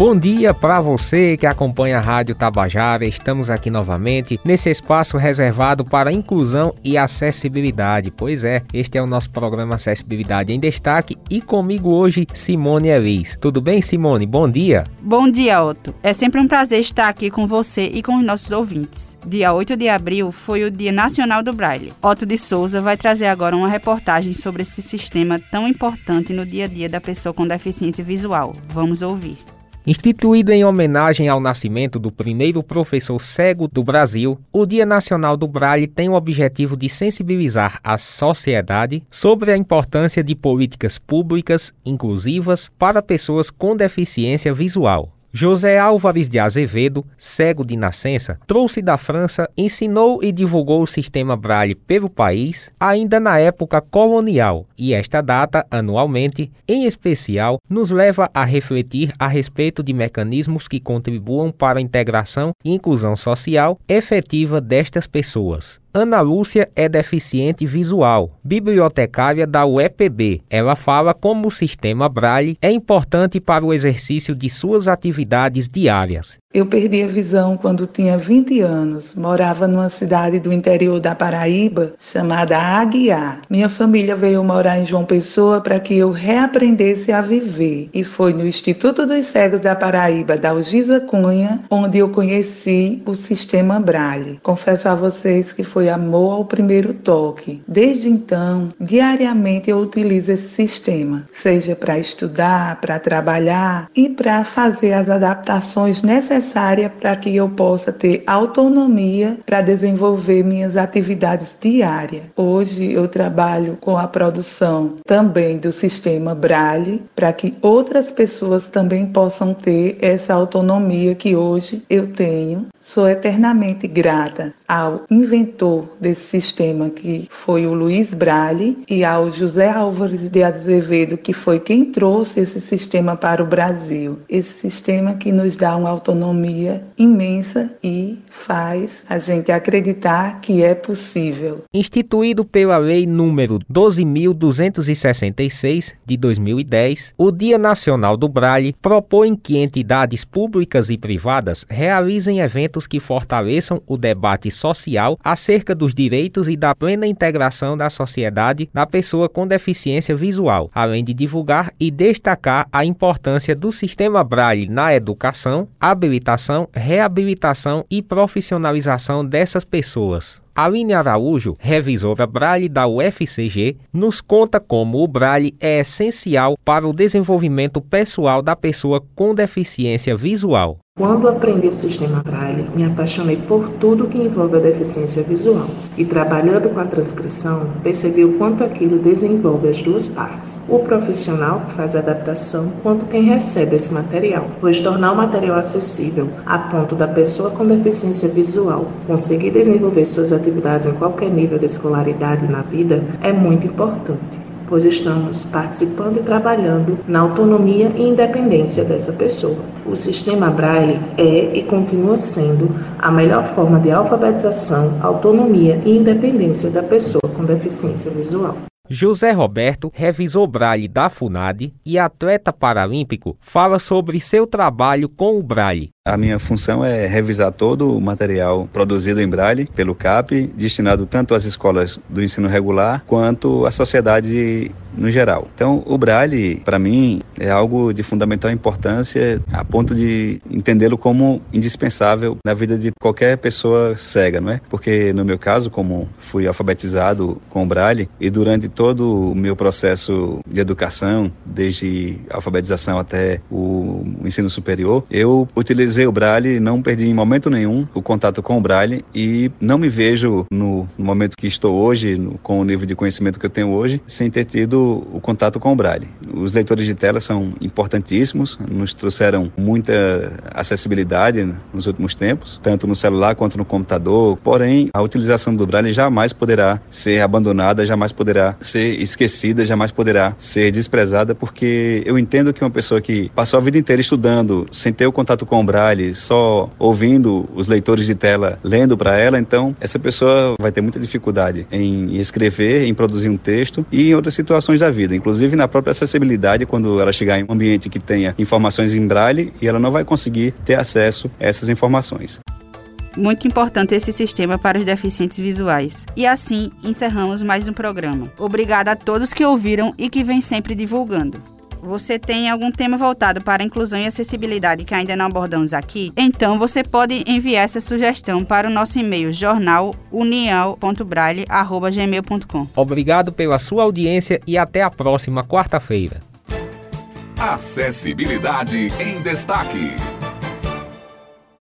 Bom dia para você que acompanha a Rádio Tabajara. Estamos aqui novamente nesse espaço reservado para inclusão e acessibilidade. Pois é, este é o nosso programa Acessibilidade em Destaque e comigo hoje Simone Elis. Tudo bem, Simone? Bom dia. Bom dia, Otto. É sempre um prazer estar aqui com você e com os nossos ouvintes. Dia 8 de abril foi o Dia Nacional do Braille. Otto de Souza vai trazer agora uma reportagem sobre esse sistema tão importante no dia a dia da pessoa com deficiência visual. Vamos ouvir. Instituído em homenagem ao nascimento do primeiro professor cego do Brasil, o Dia Nacional do Braille tem o objetivo de sensibilizar a sociedade sobre a importância de políticas públicas inclusivas para pessoas com deficiência visual. José Álvares de Azevedo, cego de nascença, trouxe da França, ensinou e divulgou o sistema Braille pelo país ainda na época colonial, e esta data, anualmente, em especial, nos leva a refletir a respeito de mecanismos que contribuam para a integração e inclusão social efetiva destas pessoas. Ana Lúcia é deficiente visual, bibliotecária da UEPB. Ela fala como o sistema Braille é importante para o exercício de suas atividades diárias. Eu perdi a visão quando tinha 20 anos. Morava numa cidade do interior da Paraíba chamada Aguiar. Minha família veio morar em João Pessoa para que eu reaprendesse a viver. E foi no Instituto dos Cegos da Paraíba, da Algisa Cunha, onde eu conheci o sistema Braille. Confesso a vocês que foi amor ao primeiro toque. Desde então, diariamente eu utilizo esse sistema, seja para estudar, para trabalhar e para fazer as adaptações necessárias necessária para que eu possa ter autonomia para desenvolver minhas atividades diárias. Hoje eu trabalho com a produção também do sistema Braille para que outras pessoas também possam ter essa autonomia que hoje eu tenho. Sou eternamente grata ao inventor desse sistema que foi o Luiz Braille e ao José Álvares de Azevedo que foi quem trouxe esse sistema para o Brasil. Esse sistema que nos dá uma autonomia autonomia imensa e faz a gente acreditar que é possível. Instituído pela Lei número 12.266 de 2010, o Dia Nacional do Braille propõe que entidades públicas e privadas realizem eventos que fortaleçam o debate social acerca dos direitos e da plena integração da sociedade da pessoa com deficiência visual, além de divulgar e destacar a importância do sistema Braille na educação, habilitação habilitação, reabilitação e profissionalização dessas pessoas. Aline Araújo, revisora Braille da UFCG, nos conta como o Braille é essencial para o desenvolvimento pessoal da pessoa com deficiência visual. Quando aprendi o sistema Braille, me apaixonei por tudo que envolve a deficiência visual. E trabalhando com a transcrição, percebi o quanto aquilo desenvolve as duas partes: o profissional que faz a adaptação, quanto quem recebe esse material. Pois tornar o material acessível a ponto da pessoa com deficiência visual conseguir desenvolver suas atividades em qualquer nível de escolaridade na vida é muito importante pois estamos participando e trabalhando na autonomia e independência dessa pessoa. O sistema Braille é e continua sendo a melhor forma de alfabetização, autonomia e independência da pessoa com deficiência visual. José Roberto, revisor Braille da FUNAD e atleta paralímpico, fala sobre seu trabalho com o Braille. A minha função é revisar todo o material produzido em Braille pelo CAP, destinado tanto às escolas do ensino regular quanto à sociedade no geral. Então, o Braille, para mim, é algo de fundamental importância, a ponto de entendê-lo como indispensável na vida de qualquer pessoa cega, não é? Porque, no meu caso, como fui alfabetizado com o Braille, e durante todo o meu processo de educação, desde a alfabetização até o ensino superior, eu utilizei utilizei o Braille, não perdi em momento nenhum o contato com o Braille e não me vejo no, momento que estou hoje, no, com o nível de conhecimento que eu tenho hoje, sem ter tido o contato com o Braille. Os leitores de tela são importantíssimos, nos trouxeram muita acessibilidade nos últimos tempos, tanto no celular quanto no computador. Porém, a utilização do Braille jamais poderá ser abandonada, jamais poderá ser esquecida, jamais poderá ser desprezada, porque eu entendo que uma pessoa que passou a vida inteira estudando sem ter o contato com o Braille braille só ouvindo os leitores de tela lendo para ela, então essa pessoa vai ter muita dificuldade em escrever, em produzir um texto e em outras situações da vida, inclusive na própria acessibilidade, quando ela chegar em um ambiente que tenha informações em braille e ela não vai conseguir ter acesso a essas informações. Muito importante esse sistema para os deficientes visuais. E assim encerramos mais um programa. Obrigada a todos que ouviram e que vêm sempre divulgando. Você tem algum tema voltado para inclusão e acessibilidade que ainda não abordamos aqui? Então você pode enviar essa sugestão para o nosso e-mail jornal.unial.braille@gmail.com. Obrigado pela sua audiência e até a próxima quarta-feira. Acessibilidade em destaque.